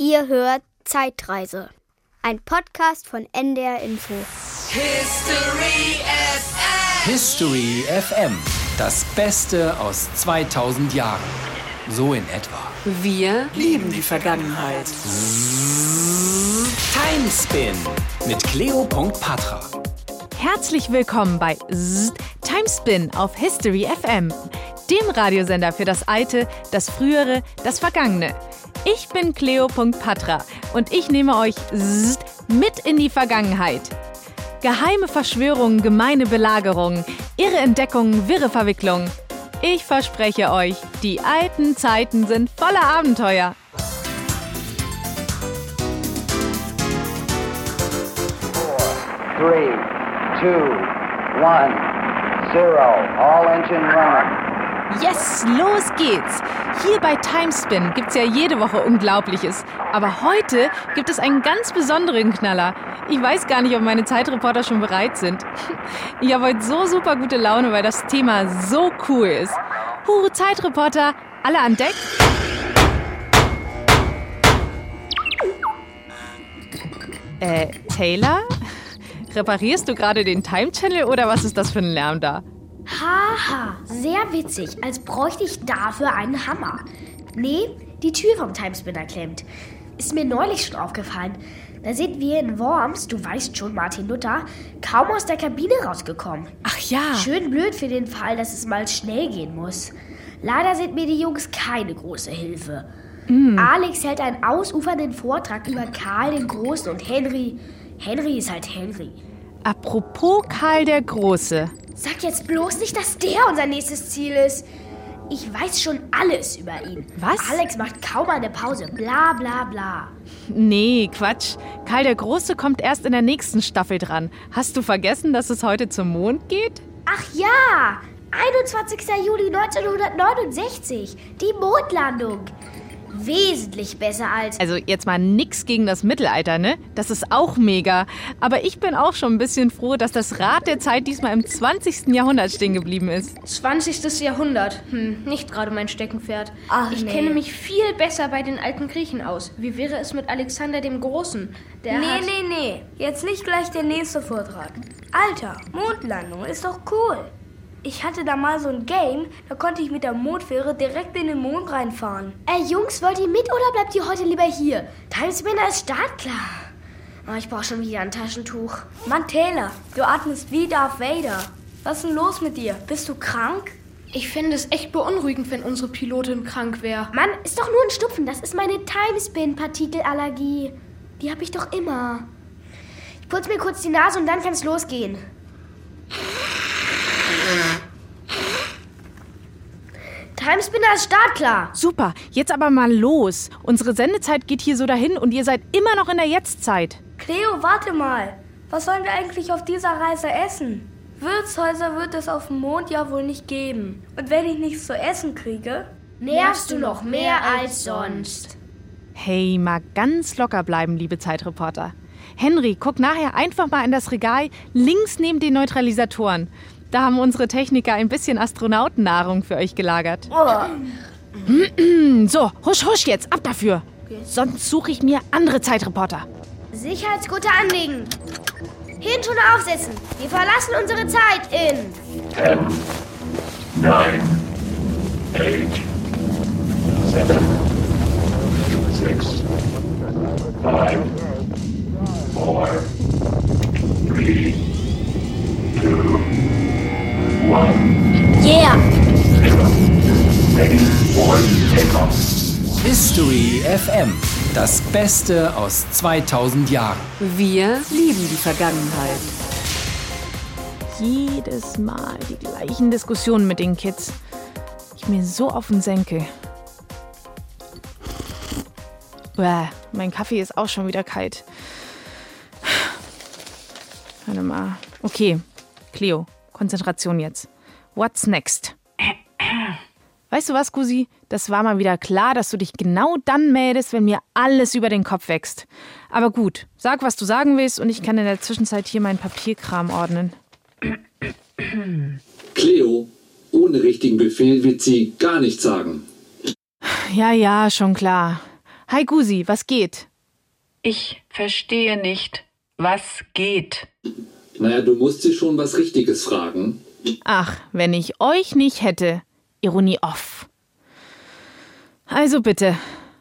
Ihr hört Zeitreise. Ein Podcast von NDR Info. History FM. History FM. Das Beste aus 2000 Jahren. So in etwa. Wir lieben die Vergangenheit. Timespin mit Cleo.patra. Herzlich willkommen bei Zzz, Timespin auf History FM, dem Radiosender für das Alte, das Frühere, das Vergangene. Ich bin Cleo.patra und ich nehme euch Zzz, mit in die Vergangenheit. Geheime Verschwörungen, gemeine Belagerungen, irre Entdeckungen, wirre Verwicklungen. Ich verspreche euch, die alten Zeiten sind voller Abenteuer. three, two, one, zero. All engine running. Yes, los geht's! Hier bei Timespin gibt's ja jede Woche Unglaubliches. Aber heute gibt es einen ganz besonderen Knaller. Ich weiß gar nicht, ob meine Zeitreporter schon bereit sind. Ich habe heute so super gute Laune, weil das Thema so cool ist. Hure Zeitreporter, alle an Deck? Äh, Taylor? Reparierst du gerade den Time Channel oder was ist das für ein Lärm da? Haha, sehr witzig, als bräuchte ich dafür einen Hammer. Nee, die Tür vom Timespinner klemmt. Ist mir neulich schon aufgefallen. Da sind wir in Worms, du weißt schon, Martin Luther, kaum aus der Kabine rausgekommen. Ach ja. Schön blöd für den Fall, dass es mal schnell gehen muss. Leider sind mir die Jungs keine große Hilfe. Alex hält einen ausufernden Vortrag über Karl den Großen und Henry. Henry ist halt Henry. Apropos Karl der Große. Sag jetzt bloß nicht, dass der unser nächstes Ziel ist. Ich weiß schon alles über ihn. Was? Alex macht kaum eine Pause. Bla bla bla. Nee, Quatsch. Karl der Große kommt erst in der nächsten Staffel dran. Hast du vergessen, dass es heute zum Mond geht? Ach ja! 21. Juli 1969. Die Mondlandung. Wesentlich besser als. Also jetzt mal nix gegen das Mittelalter, ne? Das ist auch mega. Aber ich bin auch schon ein bisschen froh, dass das Rad der Zeit diesmal im 20. Jahrhundert stehen geblieben ist. 20. Jahrhundert. Hm, nicht gerade mein Steckenpferd. Ach, ich nee. kenne mich viel besser bei den alten Griechen aus. Wie wäre es mit Alexander dem Großen? Der Nee, hat nee, nee. Jetzt nicht gleich der nächste Vortrag. Alter, Mondlandung ist doch cool. Ich hatte da mal so ein Game, da konnte ich mit der Mondfähre direkt in den Mond reinfahren. Ey, Jungs, wollt ihr mit oder bleibt ihr heute lieber hier? Timespinner ist startklar. Oh, ich brauche schon wieder ein Taschentuch. Mann, Taylor, du atmest wie Darth Vader. Was ist denn los mit dir? Bist du krank? Ich fände es echt beunruhigend, wenn unsere Pilotin krank wäre. Mann, ist doch nur ein Stupfen. Das ist meine Timespin-Partikelallergie. Die habe ich doch immer. Ich putze mir kurz die Nase und dann kann es losgehen. Timespinner ist startklar. Super, jetzt aber mal los. Unsere Sendezeit geht hier so dahin und ihr seid immer noch in der Jetztzeit. Cleo, warte mal. Was sollen wir eigentlich auf dieser Reise essen? Wirtshäuser wird es auf dem Mond ja wohl nicht geben. Und wenn ich nichts zu essen kriege? Nervst du noch mehr als sonst. Hey, mal ganz locker bleiben, liebe Zeitreporter. Henry, guck nachher einfach mal in das Regal links neben den Neutralisatoren. Da haben unsere Techniker ein bisschen Astronautennahrung für euch gelagert. Oh. so, husch, husch jetzt, ab dafür. Sonst suche ich mir andere Zeitreporter. Sicherheitsgute anlegen. Hirnschuhe aufsetzen. Wir verlassen unsere Zeit in... 10, 9, 8, 7, 6, 5, 4... History FM. Das Beste aus 2000 Jahren. Wir lieben die Vergangenheit. Jedes Mal die gleichen Diskussionen mit den Kids. Ich mir so auf den Senkel. Bäh, mein Kaffee ist auch schon wieder kalt. Warte mal. Okay, Cleo, Konzentration jetzt. What's next? Weißt du was, Gusi? Das war mal wieder klar, dass du dich genau dann meldest, wenn mir alles über den Kopf wächst. Aber gut, sag, was du sagen willst und ich kann in der Zwischenzeit hier meinen Papierkram ordnen. Cleo, ohne richtigen Befehl wird sie gar nichts sagen. Ja, ja, schon klar. Hi Gusi, was geht? Ich verstehe nicht, was geht. Naja, du musst sie schon was Richtiges fragen. Ach, wenn ich euch nicht hätte. Ironie off. Also bitte.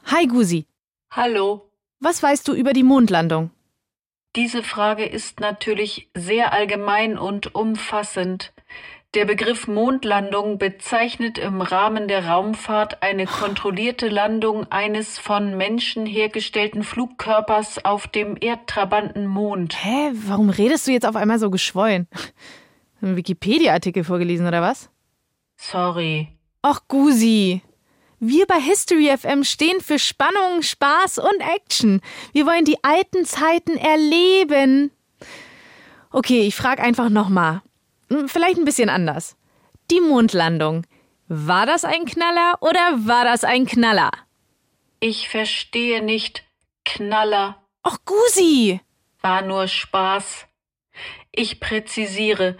Hi Gusi. Hallo. Was weißt du über die Mondlandung? Diese Frage ist natürlich sehr allgemein und umfassend. Der Begriff Mondlandung bezeichnet im Rahmen der Raumfahrt eine kontrollierte Landung eines von Menschen hergestellten Flugkörpers auf dem erdtrabanten Mond. Hä, warum redest du jetzt auf einmal so geschwollen? Einen Wikipedia-Artikel vorgelesen oder was? Sorry. Och, Gusi. Wir bei History FM stehen für Spannung, Spaß und Action. Wir wollen die alten Zeiten erleben. Okay, ich frage einfach nochmal. Hm, vielleicht ein bisschen anders. Die Mondlandung. War das ein Knaller oder war das ein Knaller? Ich verstehe nicht. Knaller. Och, Gusi! War nur Spaß. Ich präzisiere.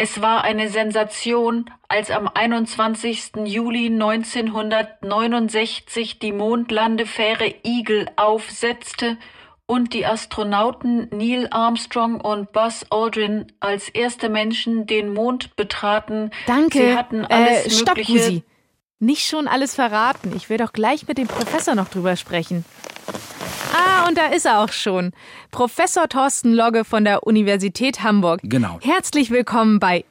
Es war eine Sensation, als am 21. Juli 1969 die Mondlandefähre Eagle aufsetzte und die Astronauten Neil Armstrong und Buzz Aldrin als erste Menschen den Mond betraten. Danke. Sie hatten alles äh, stopp, mögliche. Gusi. Nicht schon alles verraten. Ich will doch gleich mit dem Professor noch drüber sprechen. Ah, und da ist er auch schon. Professor Thorsten Logge von der Universität Hamburg. Genau. Herzlich willkommen bei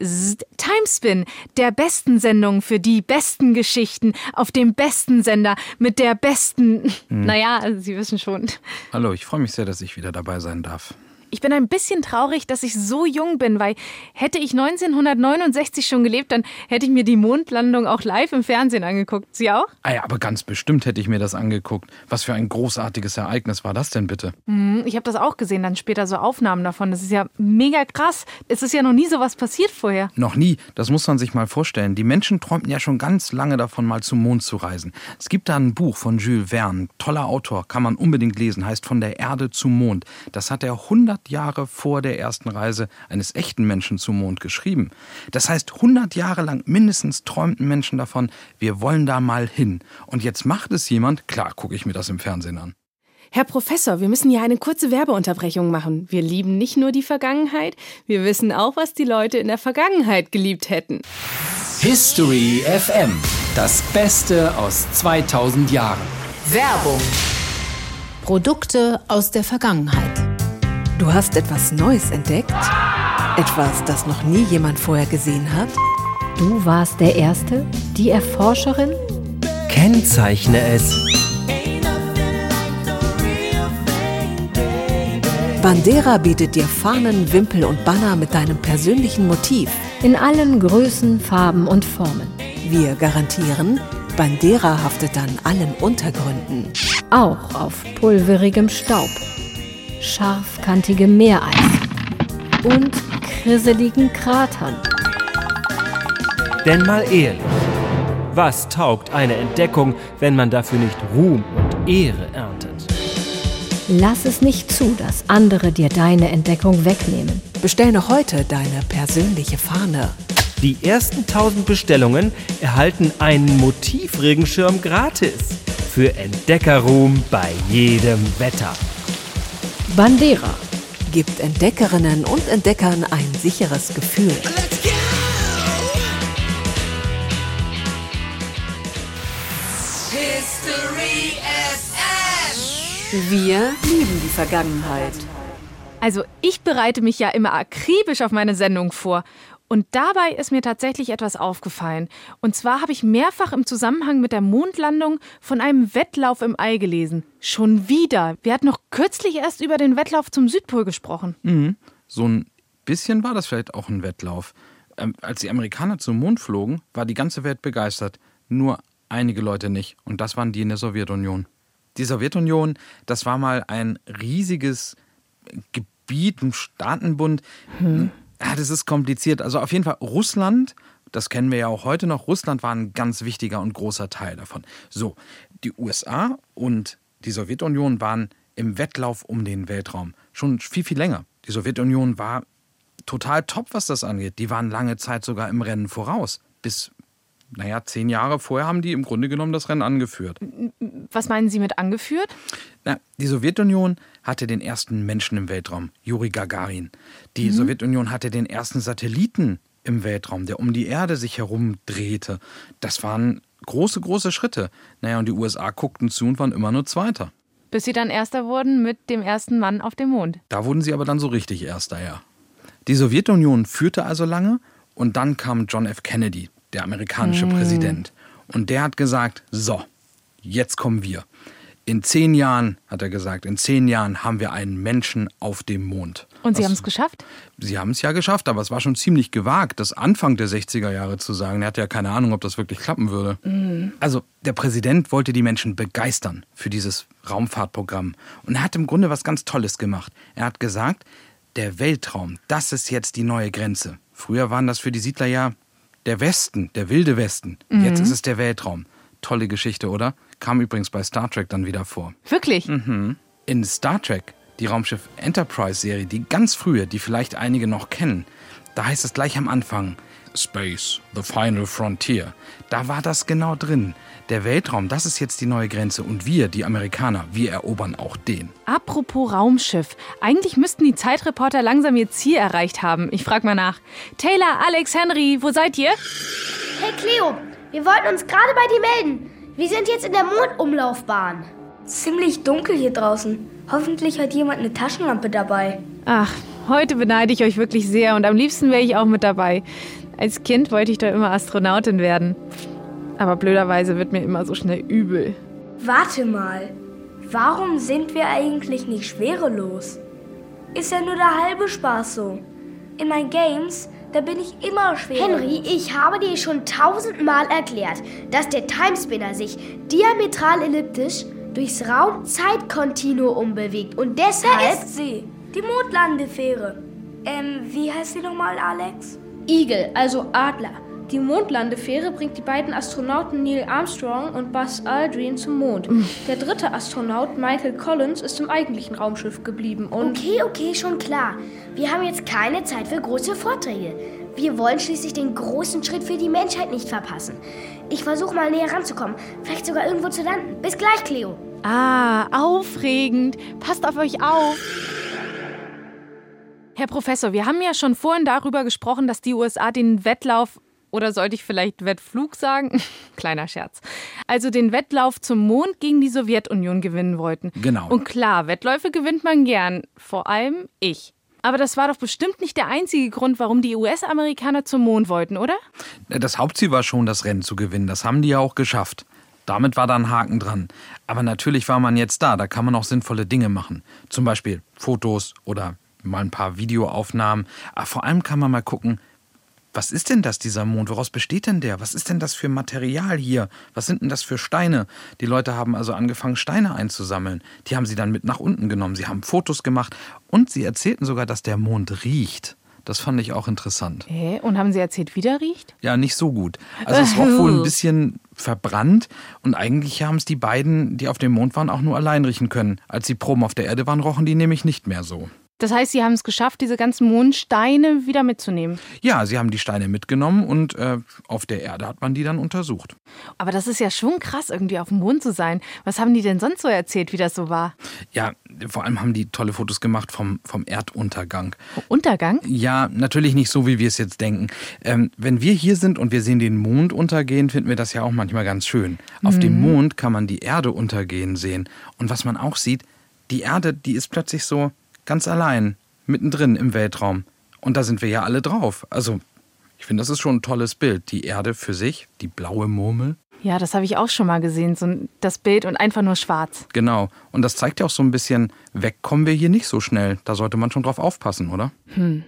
Timespin, der besten Sendung für die besten Geschichten auf dem besten Sender mit der besten. Hm. Naja, Sie wissen schon. Hallo, ich freue mich sehr, dass ich wieder dabei sein darf. Ich bin ein bisschen traurig, dass ich so jung bin, weil hätte ich 1969 schon gelebt, dann hätte ich mir die Mondlandung auch live im Fernsehen angeguckt. Sie auch? Ah ja, aber ganz bestimmt hätte ich mir das angeguckt. Was für ein großartiges Ereignis war das denn bitte? Hm, Ich habe das auch gesehen, dann später so Aufnahmen davon. Das ist ja mega krass. Es ist ja noch nie so was passiert vorher. Noch nie, das muss man sich mal vorstellen. Die Menschen träumten ja schon ganz lange davon, mal zum Mond zu reisen. Es gibt da ein Buch von Jules Verne, toller Autor, kann man unbedingt lesen, heißt Von der Erde zum Mond. Das hat er 100 Jahre vor der ersten Reise eines echten Menschen zum Mond geschrieben. Das heißt, 100 Jahre lang mindestens träumten Menschen davon, wir wollen da mal hin. Und jetzt macht es jemand, klar gucke ich mir das im Fernsehen an. Herr Professor, wir müssen hier eine kurze Werbeunterbrechung machen. Wir lieben nicht nur die Vergangenheit, wir wissen auch, was die Leute in der Vergangenheit geliebt hätten. History FM. Das Beste aus 2000 Jahren. Werbung. Produkte aus der Vergangenheit. Du hast etwas Neues entdeckt? Etwas, das noch nie jemand vorher gesehen hat? Du warst der Erste? Die Erforscherin? Kennzeichne es. Bandera bietet dir Fahnen, Wimpel und Banner mit deinem persönlichen Motiv. In allen Größen, Farben und Formen. Wir garantieren, Bandera haftet an allen Untergründen. Auch auf pulverigem Staub, scharfkantigem Meereis und krisseligen Kratern. Denn mal ehrlich, was taugt eine Entdeckung, wenn man dafür nicht Ruhm und Ehre erntet? Lass es nicht zu, dass andere dir deine Entdeckung wegnehmen. Bestell noch heute deine persönliche Fahne. Die ersten 1000 Bestellungen erhalten einen Motivregenschirm gratis. Für Entdeckerruhm bei jedem Wetter. Bandera gibt Entdeckerinnen und Entdeckern ein sicheres Gefühl. Wir lieben die Vergangenheit. Also ich bereite mich ja immer akribisch auf meine Sendung vor. Und dabei ist mir tatsächlich etwas aufgefallen. Und zwar habe ich mehrfach im Zusammenhang mit der Mondlandung von einem Wettlauf im All gelesen. Schon wieder. Wir hatten noch kürzlich erst über den Wettlauf zum Südpol gesprochen. Mhm. So ein bisschen war das vielleicht auch ein Wettlauf. Ähm, als die Amerikaner zum Mond flogen, war die ganze Welt begeistert. Nur einige Leute nicht. Und das waren die in der Sowjetunion. Die Sowjetunion, das war mal ein riesiges Gebiet, ein Staatenbund. Hm. Ja, das ist kompliziert. Also auf jeden Fall Russland, das kennen wir ja auch heute noch, Russland war ein ganz wichtiger und großer Teil davon. So, die USA und die Sowjetunion waren im Wettlauf um den Weltraum schon viel, viel länger. Die Sowjetunion war total top, was das angeht. Die waren lange Zeit sogar im Rennen voraus, bis naja, zehn Jahre vorher haben die im Grunde genommen das Rennen angeführt. Was meinen Sie mit angeführt? Na, die Sowjetunion hatte den ersten Menschen im Weltraum, Juri Gagarin. Die Mhm. Sowjetunion hatte den ersten Satelliten im Weltraum, der um die Erde sich herum drehte. Das waren große, große Schritte. Naja, und die USA guckten zu und waren immer nur Zweiter. Bis Sie dann Erster wurden mit dem ersten Mann auf dem Mond. Da wurden sie aber dann so richtig Erster, ja. Die Sowjetunion führte also lange und dann kam John F. Kennedy, der amerikanische Mm. Präsident. Und der hat gesagt, so, jetzt kommen wir. In zehn Jahren, hat er gesagt, in zehn Jahren haben wir einen Menschen auf dem Mond. Und Sie haben es geschafft? Sie haben es ja geschafft, aber es war schon ziemlich gewagt, das Anfang der 60er Jahre zu sagen. Er hatte ja keine Ahnung, ob das wirklich klappen würde. Mhm. Also der Präsident wollte die Menschen begeistern für dieses Raumfahrtprogramm. Und er hat im Grunde was ganz Tolles gemacht. Er hat gesagt, der Weltraum, das ist jetzt die neue Grenze. Früher waren das für die Siedler ja der Westen, der wilde Westen. Mhm. Jetzt ist es der Weltraum. Tolle Geschichte, oder? Kam übrigens bei Star Trek dann wieder vor. Wirklich? Mhm. In Star Trek, die Raumschiff Enterprise-Serie, die ganz frühe, die vielleicht einige noch kennen, da heißt es gleich am Anfang Space, the final frontier. Da war das genau drin. Der Weltraum, das ist jetzt die neue Grenze und wir, die Amerikaner, wir erobern auch den. Apropos Raumschiff. Eigentlich müssten die Zeitreporter langsam ihr Ziel erreicht haben. Ich frag mal nach. Taylor, Alex, Henry, wo seid ihr? Hey Cleo, wir wollten uns gerade bei dir melden. Wir sind jetzt in der Mondumlaufbahn. Ziemlich dunkel hier draußen. Hoffentlich hat jemand eine Taschenlampe dabei. Ach, heute beneide ich euch wirklich sehr und am liebsten wäre ich auch mit dabei. Als Kind wollte ich doch immer Astronautin werden. Aber blöderweise wird mir immer so schnell übel. Warte mal. Warum sind wir eigentlich nicht schwerelos? Ist ja nur der halbe Spaß so. In meinen Games, da bin ich immer schwerelos. Henry, ich habe dir schon tausendmal erklärt, dass der Timespinner sich diametral elliptisch durchs Raum-Zeit-Kontinuum bewegt und deshalb... Da ist sie. Die Mondlandefähre. Ähm, wie heißt sie nochmal, Alex? Eagle, also Adler. Die Mondlandefähre bringt die beiden Astronauten Neil Armstrong und Buzz Aldrin zum Mond. Der dritte Astronaut, Michael Collins, ist im eigentlichen Raumschiff geblieben und... Okay, okay, schon klar. Wir haben jetzt keine Zeit für große Vorträge. Wir wollen schließlich den großen Schritt für die Menschheit nicht verpassen. Ich versuche mal näher ranzukommen, vielleicht sogar irgendwo zu landen. Bis gleich, Cleo. Ah, aufregend. Passt auf euch auf. Herr Professor, wir haben ja schon vorhin darüber gesprochen, dass die USA den Wettlauf oder sollte ich vielleicht Wettflug sagen? Kleiner Scherz. Also den Wettlauf zum Mond gegen die Sowjetunion gewinnen wollten. Genau. Und klar, Wettläufe gewinnt man gern. Vor allem ich. Aber das war doch bestimmt nicht der einzige Grund, warum die US-Amerikaner zum Mond wollten, oder? Das Hauptziel war schon, das Rennen zu gewinnen. Das haben die ja auch geschafft. Damit war da ein Haken dran. Aber natürlich war man jetzt da. Da kann man auch sinnvolle Dinge machen. Zum Beispiel Fotos oder mal ein paar Videoaufnahmen. Aber vor allem kann man mal gucken, was ist denn das, dieser Mond? Woraus besteht denn der? Was ist denn das für Material hier? Was sind denn das für Steine? Die Leute haben also angefangen, Steine einzusammeln. Die haben sie dann mit nach unten genommen. Sie haben Fotos gemacht und sie erzählten sogar, dass der Mond riecht. Das fand ich auch interessant. Hä? Und haben sie erzählt, wie der riecht? Ja, nicht so gut. Also es roch wohl ein bisschen verbrannt und eigentlich haben es die beiden, die auf dem Mond waren, auch nur allein riechen können. Als die Proben auf der Erde waren, rochen die nämlich nicht mehr so. Das heißt, sie haben es geschafft, diese ganzen Mondsteine wieder mitzunehmen. Ja, sie haben die Steine mitgenommen und äh, auf der Erde hat man die dann untersucht. Aber das ist ja schon krass, irgendwie auf dem Mond zu sein. Was haben die denn sonst so erzählt, wie das so war? Ja, vor allem haben die tolle Fotos gemacht vom, vom Erduntergang. Untergang? Ja, natürlich nicht so, wie wir es jetzt denken. Ähm, wenn wir hier sind und wir sehen den Mond untergehen, finden wir das ja auch manchmal ganz schön. Auf Mhm. dem Mond kann man die Erde untergehen sehen. Und was man auch sieht, die Erde, die ist plötzlich so ganz allein, mittendrin im Weltraum. Und da sind wir ja alle drauf. Also, ich finde, das ist schon ein tolles Bild. Die Erde für sich, die blaue Murmel. Ja, das habe ich auch schon mal gesehen, so das Bild und einfach nur schwarz. Genau. Und das zeigt ja auch so ein bisschen, wegkommen wir hier nicht so schnell. Da sollte man schon drauf aufpassen, oder? Hm.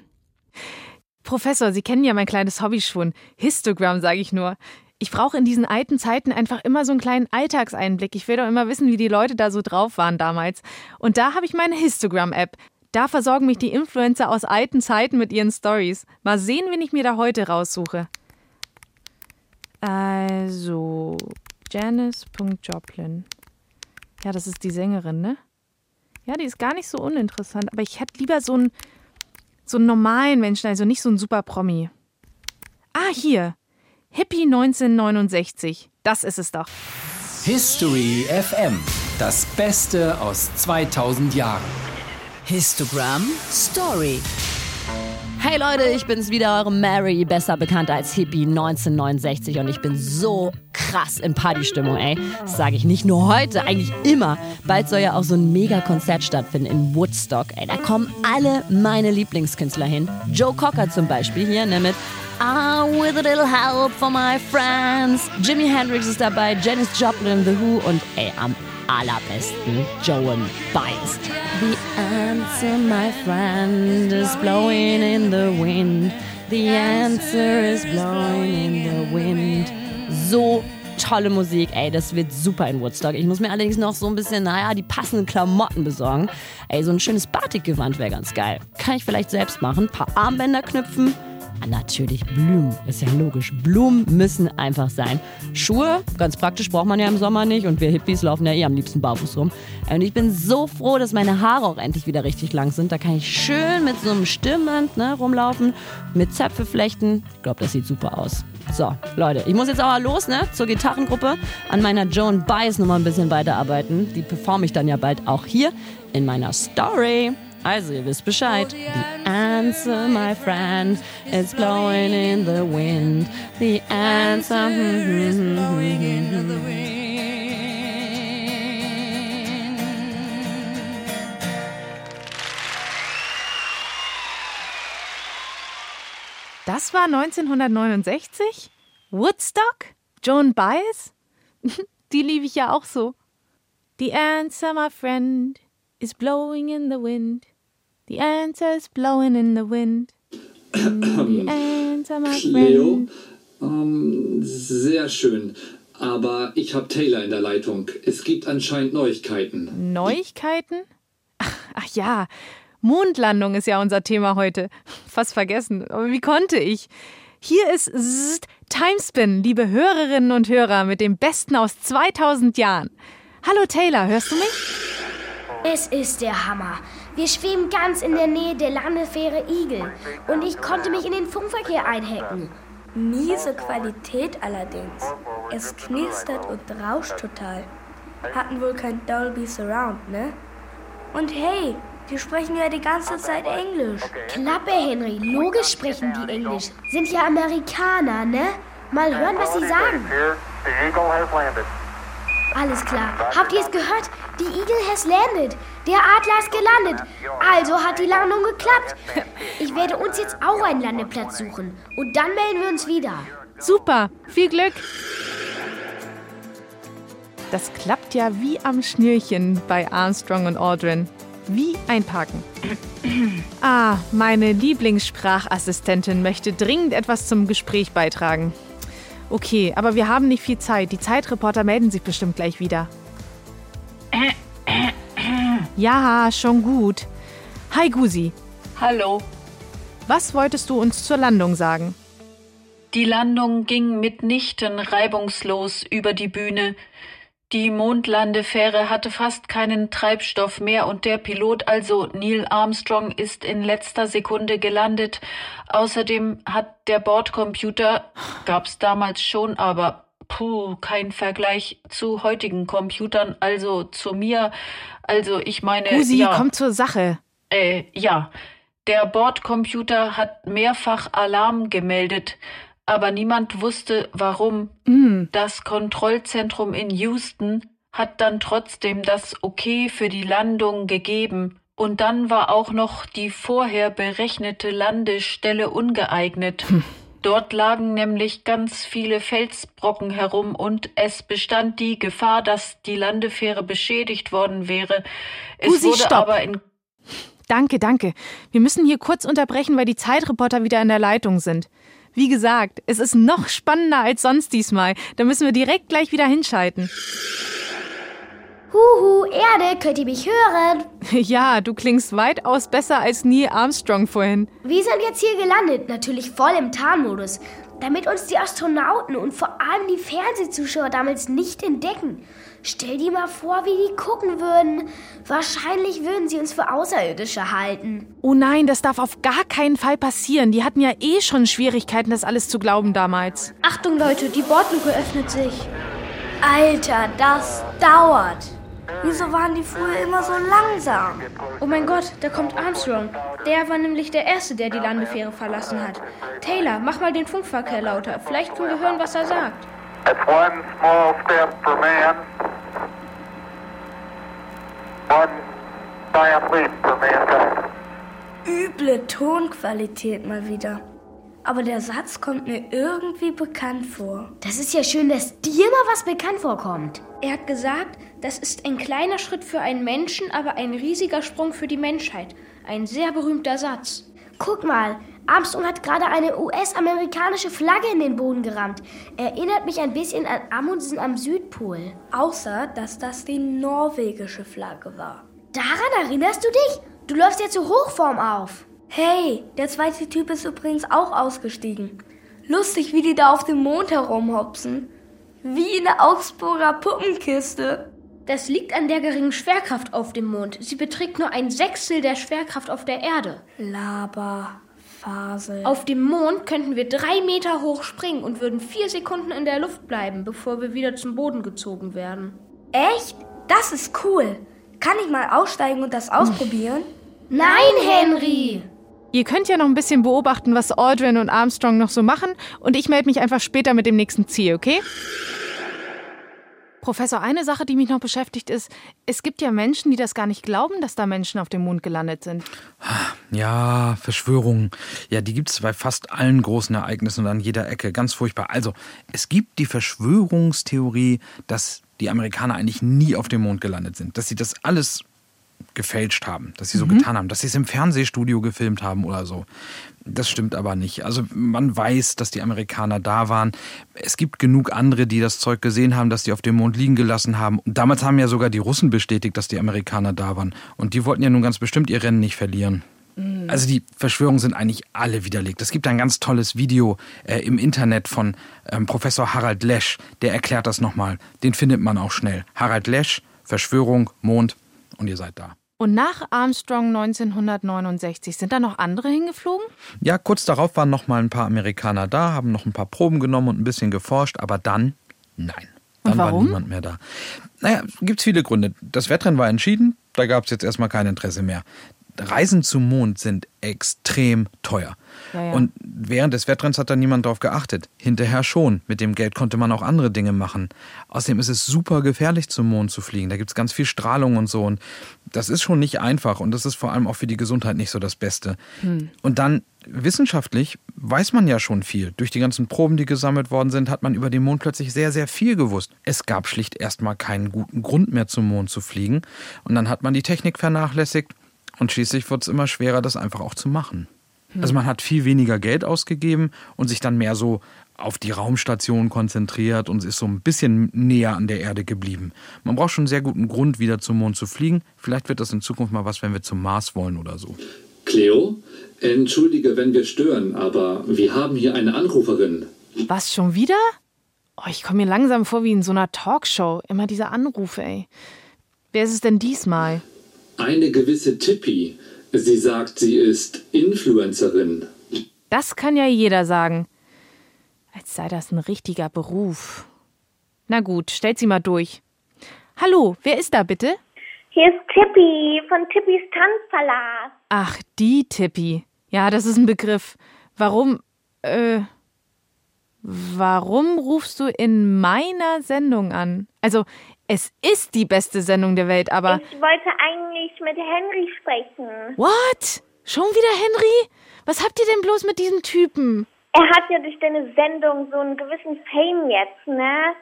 Professor, Sie kennen ja mein kleines Hobby schon. Histogramm, sage ich nur. Ich brauche in diesen alten Zeiten einfach immer so einen kleinen Alltagseinblick. Ich will doch immer wissen, wie die Leute da so drauf waren damals. Und da habe ich meine Histogramm-App. Da versorgen mich die Influencer aus alten Zeiten mit ihren Stories. Mal sehen, wen ich mir da heute raussuche. Also, Janice.Joplin. Ja, das ist die Sängerin, ne? Ja, die ist gar nicht so uninteressant, aber ich hätte lieber so einen, so einen normalen Menschen, also nicht so einen super Promi. Ah, hier. Hippie 1969. Das ist es doch. History FM. Das Beste aus 2000 Jahren. Histogram Story. Hey Leute, ich bin's wieder, eure Mary, besser bekannt als Hippie 1969 und ich bin so krass in Partystimmung, ey. Das sage ich nicht nur heute, eigentlich immer. Bald soll ja auch so ein Mega-Konzert stattfinden in Woodstock, ey. Da kommen alle meine Lieblingskünstler hin. Joe Cocker zum Beispiel hier, ne, mit Ah, with a little help from my friends. Jimi Hendrix ist dabei, Janis Joplin, The Who und ey, am allerbesten Joan Baez. The answer, my friend, is blowing in the wind. The answer is blowing in the wind. So tolle Musik, ey, das wird super in Woodstock. Ich muss mir allerdings noch so ein bisschen, naja, die passenden Klamotten besorgen. Ey, so ein schönes Batikgewand wäre ganz geil. Kann ich vielleicht selbst machen, ein paar Armbänder knüpfen natürlich Blumen, ist ja logisch. Blumen müssen einfach sein. Schuhe, ganz praktisch, braucht man ja im Sommer nicht und wir Hippies laufen ja eh am liebsten barfuß rum. Und ich bin so froh, dass meine Haare auch endlich wieder richtig lang sind. Da kann ich schön mit so einem Stirnband ne, rumlaufen, mit Zöpfe flechten. Ich glaube, das sieht super aus. So, Leute, ich muss jetzt aber los, ne, zur Gitarrengruppe an meiner Joan Baez nochmal ein bisschen weiterarbeiten. Die performe ich dann ja bald auch hier in meiner Story. Also, ihr wisst Bescheid. The answer, my friend, is blowing in the wind. The answer. Das war 1969? Woodstock? Joan Baez? Die liebe ich ja auch so. The answer, my friend, is blowing in the wind. The answer is blowing in the wind. The answer, my Leo, friend. ähm, sehr schön. Aber ich habe Taylor in der Leitung. Es gibt anscheinend Neuigkeiten. Neuigkeiten? Ach, ach ja, Mondlandung ist ja unser Thema heute. Fast vergessen. Aber wie konnte ich? Hier ist Zzzt, Timespin, liebe Hörerinnen und Hörer, mit dem Besten aus 2000 Jahren. Hallo Taylor, hörst du mich? Es ist der Hammer. Wir schweben ganz in der Nähe der Landefähre Eagle und ich konnte mich in den Funkverkehr einhacken. Miese Qualität allerdings. Es knistert und rauscht total. Hatten wohl kein Dolby Surround, ne? Und hey, die sprechen ja die ganze Zeit Englisch. Klappe, Henry. Logisch sprechen die Englisch. Sind ja Amerikaner, ne? Mal hören, was sie sagen. The Eagle has landed. Alles klar. Habt ihr es gehört? Die Eagle has landed. Der Adler ist gelandet. Also hat die Landung geklappt. Ich werde uns jetzt auch einen Landeplatz suchen. Und dann melden wir uns wieder. Super, viel Glück. Das klappt ja wie am Schnürchen bei Armstrong und Aldrin. Wie einparken. Ah, meine Lieblingssprachassistentin möchte dringend etwas zum Gespräch beitragen. Okay, aber wir haben nicht viel Zeit. Die Zeitreporter melden sich bestimmt gleich wieder. Ja, schon gut. Hi Gusi. Hallo. Was wolltest du uns zur Landung sagen? Die Landung ging mitnichten reibungslos über die Bühne. Die Mondlandefähre hatte fast keinen Treibstoff mehr und der Pilot, also Neil Armstrong, ist in letzter Sekunde gelandet. Außerdem hat der Bordcomputer, gab's damals schon, aber puh, kein Vergleich zu heutigen Computern, also zu mir. Also ich meine, Gusi, ja, komm zur Sache. äh, ja, der Bordcomputer hat mehrfach Alarm gemeldet, aber niemand wusste, warum. Das Kontrollzentrum in Houston hat dann trotzdem das Okay für die Landung gegeben. Und dann war auch noch die vorher berechnete Landestelle ungeeignet. Dort lagen nämlich ganz viele Felsbrocken herum und es bestand die Gefahr, dass die Landefähre beschädigt worden wäre. Es Gusi, wurde stopp. aber in Danke, danke. Wir müssen hier kurz unterbrechen, weil die Zeitreporter wieder in der Leitung sind. Wie gesagt, es ist noch spannender als sonst diesmal. Da müssen wir direkt gleich wieder hinschalten. Huhu, Erde, könnt ihr mich hören? Ja, du klingst weitaus besser als Neil Armstrong vorhin. Wir sind jetzt hier gelandet, natürlich voll im Tarnmodus, damit uns die Astronauten und vor allem die Fernsehzuschauer damals nicht entdecken. Stell dir mal vor, wie die gucken würden. Wahrscheinlich würden sie uns für Außerirdische halten. Oh nein, das darf auf gar keinen Fall passieren. Die hatten ja eh schon Schwierigkeiten, das alles zu glauben damals. Achtung, Leute, die Bordluke öffnet sich. Alter, das dauert. Wieso waren die früher immer so langsam? Oh mein Gott, da kommt Armstrong. Der war nämlich der Erste, der die Landefähre verlassen hat. Taylor, mach mal den Funkverkehr lauter. Vielleicht können wir hören, was er sagt. That's one small step for man, one giant leap for mankind. Üble Tonqualität mal wieder. Aber der Satz kommt mir irgendwie bekannt vor. Das ist ja schön, dass dir mal was bekannt vorkommt. Er hat gesagt, das ist ein kleiner Schritt für einen Menschen, aber ein riesiger Sprung für die Menschheit. Ein sehr berühmter Satz. Guck mal, Armstrong hat gerade eine US-amerikanische Flagge in den Boden gerammt. Erinnert mich ein bisschen an Amundsen am Südpol. Außer, dass das die norwegische Flagge war. Daran erinnerst du dich? Du läufst ja zur Hochform auf. Hey, der zweite Typ ist übrigens auch ausgestiegen. Lustig, wie die da auf dem Mond herumhopsen. Wie in der Augsburger Puppenkiste. Das liegt an der geringen Schwerkraft auf dem Mond. Sie beträgt nur ein Sechstel der Schwerkraft auf der Erde. Laber. Fasel. Auf dem Mond könnten wir drei Meter hoch springen und würden vier Sekunden in der Luft bleiben, bevor wir wieder zum Boden gezogen werden. Echt? Das ist cool. Kann ich mal aussteigen und das ausprobieren? Nein, Henry! Ihr könnt ja noch ein bisschen beobachten, was Aldrin und Armstrong noch so machen und ich melde mich einfach später mit dem nächsten Ziel, okay? Professor, eine Sache, die mich noch beschäftigt, ist, es gibt ja Menschen, die das gar nicht glauben, dass da Menschen auf dem Mond gelandet sind. Ja, Verschwörungen. Ja, die gibt es bei fast allen großen Ereignissen und an jeder Ecke. Ganz furchtbar. Also, es gibt die Verschwörungstheorie, dass die Amerikaner eigentlich nie auf dem Mond gelandet sind. Dass sie das alles gefälscht haben, dass sie so Mhm. getan haben, dass sie es im Fernsehstudio gefilmt haben oder so. Das stimmt aber nicht. Also man weiß, dass die Amerikaner da waren. Es gibt genug andere, die das Zeug gesehen haben, dass die auf dem Mond liegen gelassen haben. Und damals haben ja sogar die Russen bestätigt, dass die Amerikaner da waren. Und die wollten ja nun ganz bestimmt ihr Rennen nicht verlieren. Also die Verschwörungen sind eigentlich alle widerlegt. Es gibt ein ganz tolles Video äh, im Internet von ähm, Professor Harald Lesch, der erklärt das nochmal. Den findet man auch schnell. Harald Lesch, Verschwörung, Mond und ihr seid da. Und nach Armstrong 1969 sind da noch andere hingeflogen? Ja, kurz darauf waren noch mal ein paar Amerikaner da, haben noch ein paar Proben genommen und ein bisschen geforscht, aber dann, nein. Dann war niemand mehr da. Naja, gibt es viele Gründe. Das Wettrennen war entschieden, da gab es jetzt erstmal kein Interesse mehr. Reisen zum Mond sind extrem teuer. Ja, ja. Und während des Wettrenns hat da niemand drauf geachtet. Hinterher schon. Mit dem Geld konnte man auch andere Dinge machen. Außerdem ist es super gefährlich, zum Mond zu fliegen. Da gibt es ganz viel Strahlung und so. Und das ist schon nicht einfach. Und das ist vor allem auch für die Gesundheit nicht so das Beste. Hm. Und dann wissenschaftlich weiß man ja schon viel. Durch die ganzen Proben, die gesammelt worden sind, hat man über den Mond plötzlich sehr, sehr viel gewusst. Es gab schlicht erstmal keinen guten Grund mehr zum Mond zu fliegen. Und dann hat man die Technik vernachlässigt und schließlich wurde es immer schwerer, das einfach auch zu machen. Hm. Also man hat viel weniger Geld ausgegeben und sich dann mehr so auf die Raumstation konzentriert und ist so ein bisschen näher an der Erde geblieben. Man braucht schon einen sehr guten Grund, wieder zum Mond zu fliegen. Vielleicht wird das in Zukunft mal was, wenn wir zum Mars wollen oder so. Cleo, entschuldige, wenn wir stören, aber wir haben hier eine Anruferin. Was, schon wieder? Oh, ich komme mir langsam vor wie in so einer Talkshow. Immer diese Anrufe, ey. Wer ist es denn diesmal? Eine gewisse Tippi. Sie sagt, sie ist Influencerin. Das kann ja jeder sagen. Als sei das ein richtiger Beruf. Na gut, stellt sie mal durch. Hallo, wer ist da bitte? Hier ist Tippi von Tippis Tanzpalast. Ach, die Tippi. Ja, das ist ein Begriff. Warum, äh, warum rufst du in meiner Sendung an? Also, es ist die beste Sendung der Welt, aber. Ich wollte eigentlich mit Henry sprechen. What? Schon wieder Henry? Was habt ihr denn bloß mit diesem Typen? Er hat ja durch deine Sendung so einen gewissen Fame jetzt, ne?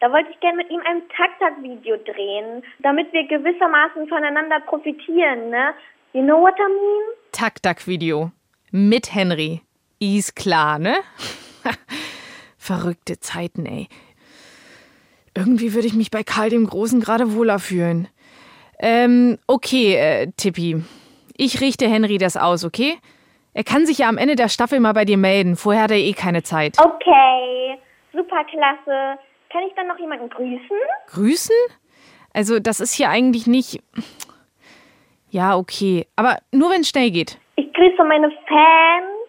Da wollte ich gerne mit ihm ein Tak-Tak-Video drehen, damit wir gewissermaßen voneinander profitieren, ne? You know what I mean? Tak-Tak-Video. Mit Henry. Ist klar, ne? Verrückte Zeiten, ey. Irgendwie würde ich mich bei Karl dem Großen gerade wohler fühlen. Ähm, okay, äh, Tippi. Ich richte Henry das aus, okay? Er kann sich ja am Ende der Staffel mal bei dir melden. Vorher hat er eh keine Zeit. Okay, super klasse. Kann ich dann noch jemanden grüßen? Grüßen? Also, das ist hier eigentlich nicht. Ja, okay. Aber nur wenn es schnell geht. Ich grüße meine Fans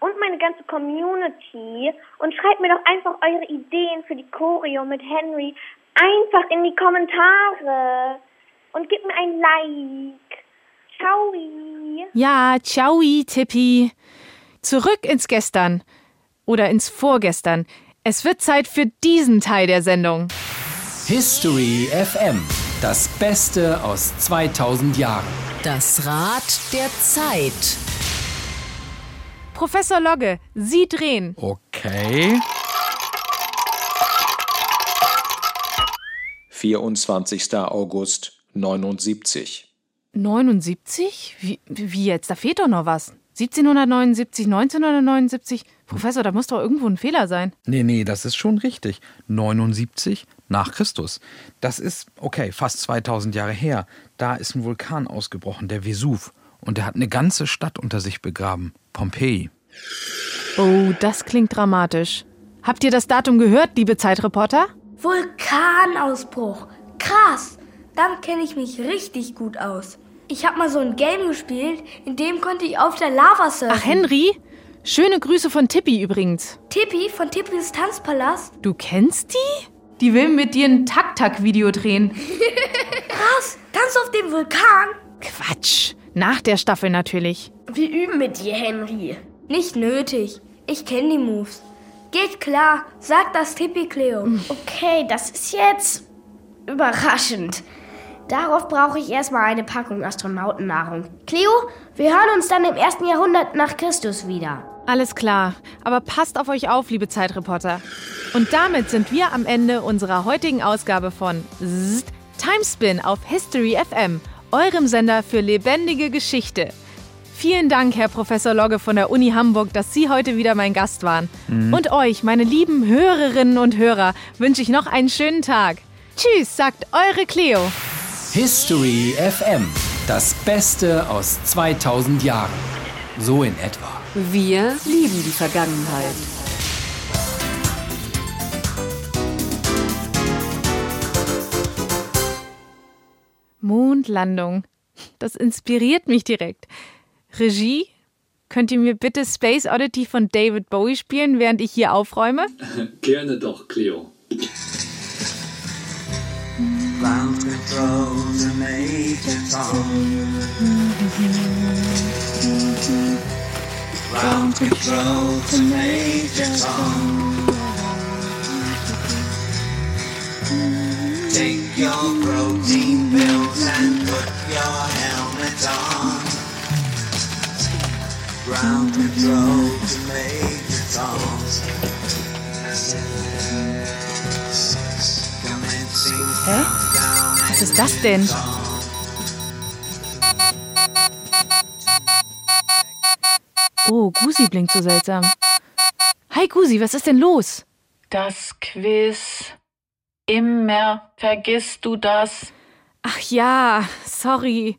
und meine ganze Community und schreibt mir doch einfach eure Ideen für die Choreo mit Henry einfach in die Kommentare und gebt mir ein Like. Ciao. Ja, ciao, Tippi. Zurück ins Gestern. Oder ins Vorgestern. Es wird Zeit für diesen Teil der Sendung. History FM. Das Beste aus 2000 Jahren. Das Rad der Zeit. Professor Logge, Sie drehen. Okay. 24. August 79. 79? Wie, wie jetzt? Da fehlt doch noch was. 1779, 1979? Professor, da muss doch irgendwo ein Fehler sein. Nee, nee, das ist schon richtig. 79 nach Christus. Das ist, okay, fast 2000 Jahre her. Da ist ein Vulkan ausgebrochen, der Vesuv. Und der hat eine ganze Stadt unter sich begraben. Pompeji. Oh, das klingt dramatisch. Habt ihr das Datum gehört, liebe Zeitreporter? Vulkanausbruch. Krass. Dann kenne ich mich richtig gut aus. Ich habe mal so ein Game gespielt, in dem konnte ich auf der Lava surfen. Ach, Henry? Schöne Grüße von Tippi übrigens. Tippi von Tippis Tanzpalast? Du kennst die? Die will mit dir ein Tak-Tak-Video drehen. Krass, ganz auf dem Vulkan? Quatsch. Nach der Staffel natürlich. Wir üben mit dir, Henry. Nicht nötig. Ich kenne die Moves. Geht klar, sag das Tippi, Cleo. Okay, das ist jetzt überraschend. Darauf brauche ich erstmal eine Packung Astronautennahrung. Cleo, wir hören uns dann im ersten Jahrhundert nach Christus wieder. Alles klar, aber passt auf euch auf, liebe Zeitreporter. Und damit sind wir am Ende unserer heutigen Ausgabe von Zzzt, Timespin auf History FM, eurem Sender für lebendige Geschichte. Vielen Dank, Herr Professor Logge von der Uni Hamburg, dass Sie heute wieder mein Gast waren. Mhm. Und euch, meine lieben Hörerinnen und Hörer, wünsche ich noch einen schönen Tag. Tschüss, sagt eure Cleo. History FM. Das Beste aus 2000 Jahren. So in etwa. Wir lieben die Vergangenheit. Mondlandung. Das inspiriert mich direkt. Regie, könnt ihr mir bitte Space Oddity von David Bowie spielen, während ich hier aufräume? Gerne doch, Cleo. Ground control to Major Tom. Ground control to Major Tom. Your protein pills and put your helmet on. Ground control to Major Tom. Hä? Was ist das denn? Oh, Gusi blinkt so seltsam. Hi Gusi, was ist denn los? Das Quiz. Immer vergisst du das. Ach ja, sorry.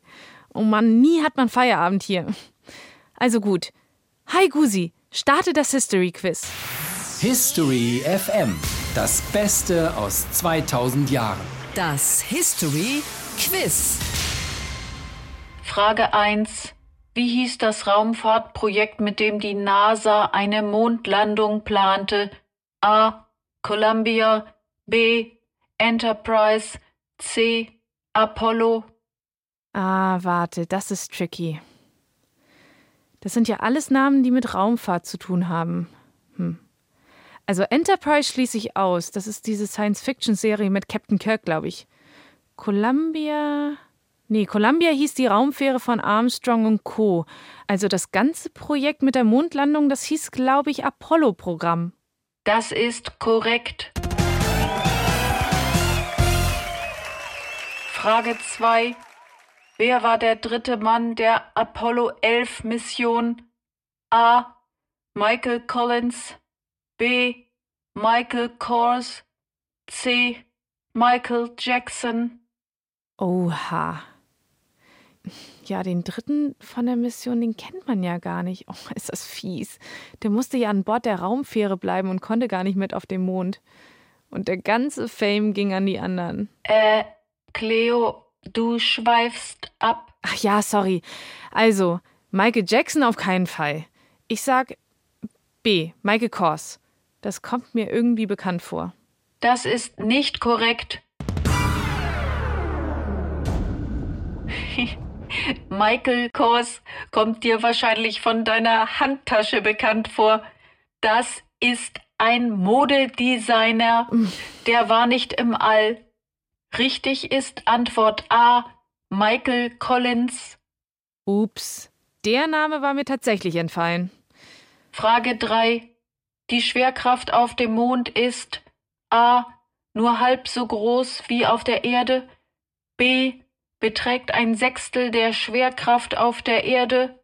Oh Mann, nie hat man Feierabend hier. Also gut. Hi Gusi, starte das History Quiz. History FM. Das Beste aus 2000 Jahren. Das History Quiz. Frage 1. Wie hieß das Raumfahrtprojekt, mit dem die NASA eine Mondlandung plante? A. Columbia. B. Enterprise. C. Apollo. Ah, warte, das ist tricky. Das sind ja alles Namen, die mit Raumfahrt zu tun haben. Hm. Also Enterprise schließe ich aus. Das ist diese Science-Fiction-Serie mit Captain Kirk, glaube ich. Columbia. Nee, Columbia hieß die Raumfähre von Armstrong und Co. Also das ganze Projekt mit der Mondlandung, das hieß, glaube ich, Apollo-Programm. Das ist korrekt. Frage 2. Wer war der dritte Mann der Apollo 11 Mission? A. Michael Collins. B. Michael Kors. C. Michael Jackson. Oha. Ja, den dritten von der Mission, den kennt man ja gar nicht. Oh, ist das fies. Der musste ja an Bord der Raumfähre bleiben und konnte gar nicht mit auf den Mond. Und der ganze Fame ging an die anderen. Äh, Cleo, du schweifst ab. Ach ja, sorry. Also, Michael Jackson auf keinen Fall. Ich sag B, Michael Kors. Das kommt mir irgendwie bekannt vor. Das ist nicht korrekt. Michael Kors kommt dir wahrscheinlich von deiner Handtasche bekannt vor. Das ist ein Modedesigner. Der war nicht im All. Richtig ist Antwort A. Michael Collins. Ups, der Name war mir tatsächlich entfallen. Frage 3. Die Schwerkraft auf dem Mond ist A. Nur halb so groß wie auf der Erde. B. Beträgt ein Sechstel der Schwerkraft auf der Erde.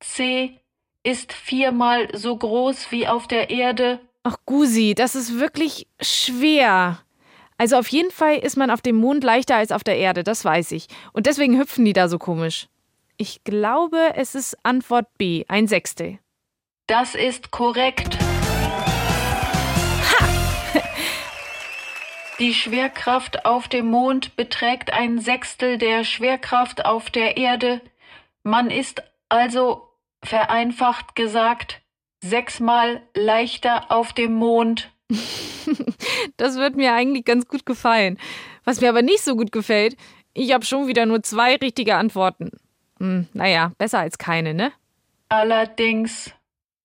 C. Ist viermal so groß wie auf der Erde. Ach, Gusi, das ist wirklich schwer. Also auf jeden Fall ist man auf dem Mond leichter als auf der Erde, das weiß ich. Und deswegen hüpfen die da so komisch. Ich glaube, es ist Antwort B, ein Sechstel. Das ist korrekt. Die Schwerkraft auf dem Mond beträgt ein Sechstel der Schwerkraft auf der Erde. Man ist also, vereinfacht gesagt, sechsmal leichter auf dem Mond. das wird mir eigentlich ganz gut gefallen. Was mir aber nicht so gut gefällt, ich habe schon wieder nur zwei richtige Antworten. Hm, naja, besser als keine, ne? Allerdings.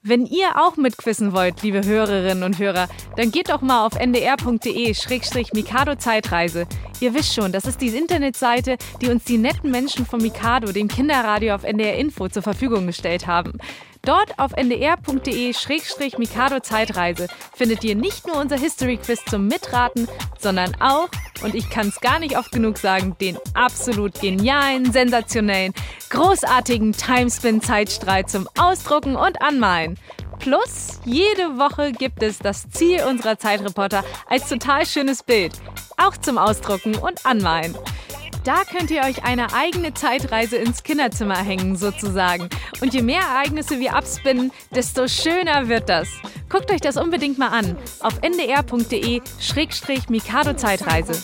Wenn ihr auch mitquissen wollt, liebe Hörerinnen und Hörer, dann geht doch mal auf ndr.de-mikado Zeitreise. Ihr wisst schon, das ist die Internetseite, die uns die netten Menschen vom Mikado, dem Kinderradio auf NDR Info, zur Verfügung gestellt haben. Dort auf ndr.de-mikado Zeitreise findet ihr nicht nur unser History Quiz zum Mitraten, sondern auch, und ich kann es gar nicht oft genug sagen, den absolut genialen, sensationellen, großartigen Timespin-Zeitstrahl zum Ausdrucken und Anmalen. Plus, jede Woche gibt es das Ziel unserer Zeitreporter als total schönes Bild. Auch zum Ausdrucken und Anmalen. Da könnt ihr euch eine eigene Zeitreise ins Kinderzimmer hängen, sozusagen. Und je mehr Ereignisse wir abspinnen, desto schöner wird das. Guckt euch das unbedingt mal an auf ndr.de-mikado Zeitreise.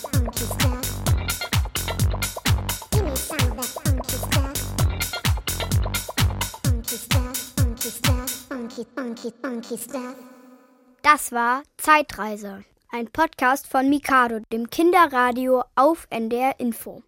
Das war Zeitreise, ein Podcast von Mikado, dem Kinderradio auf NDR Info.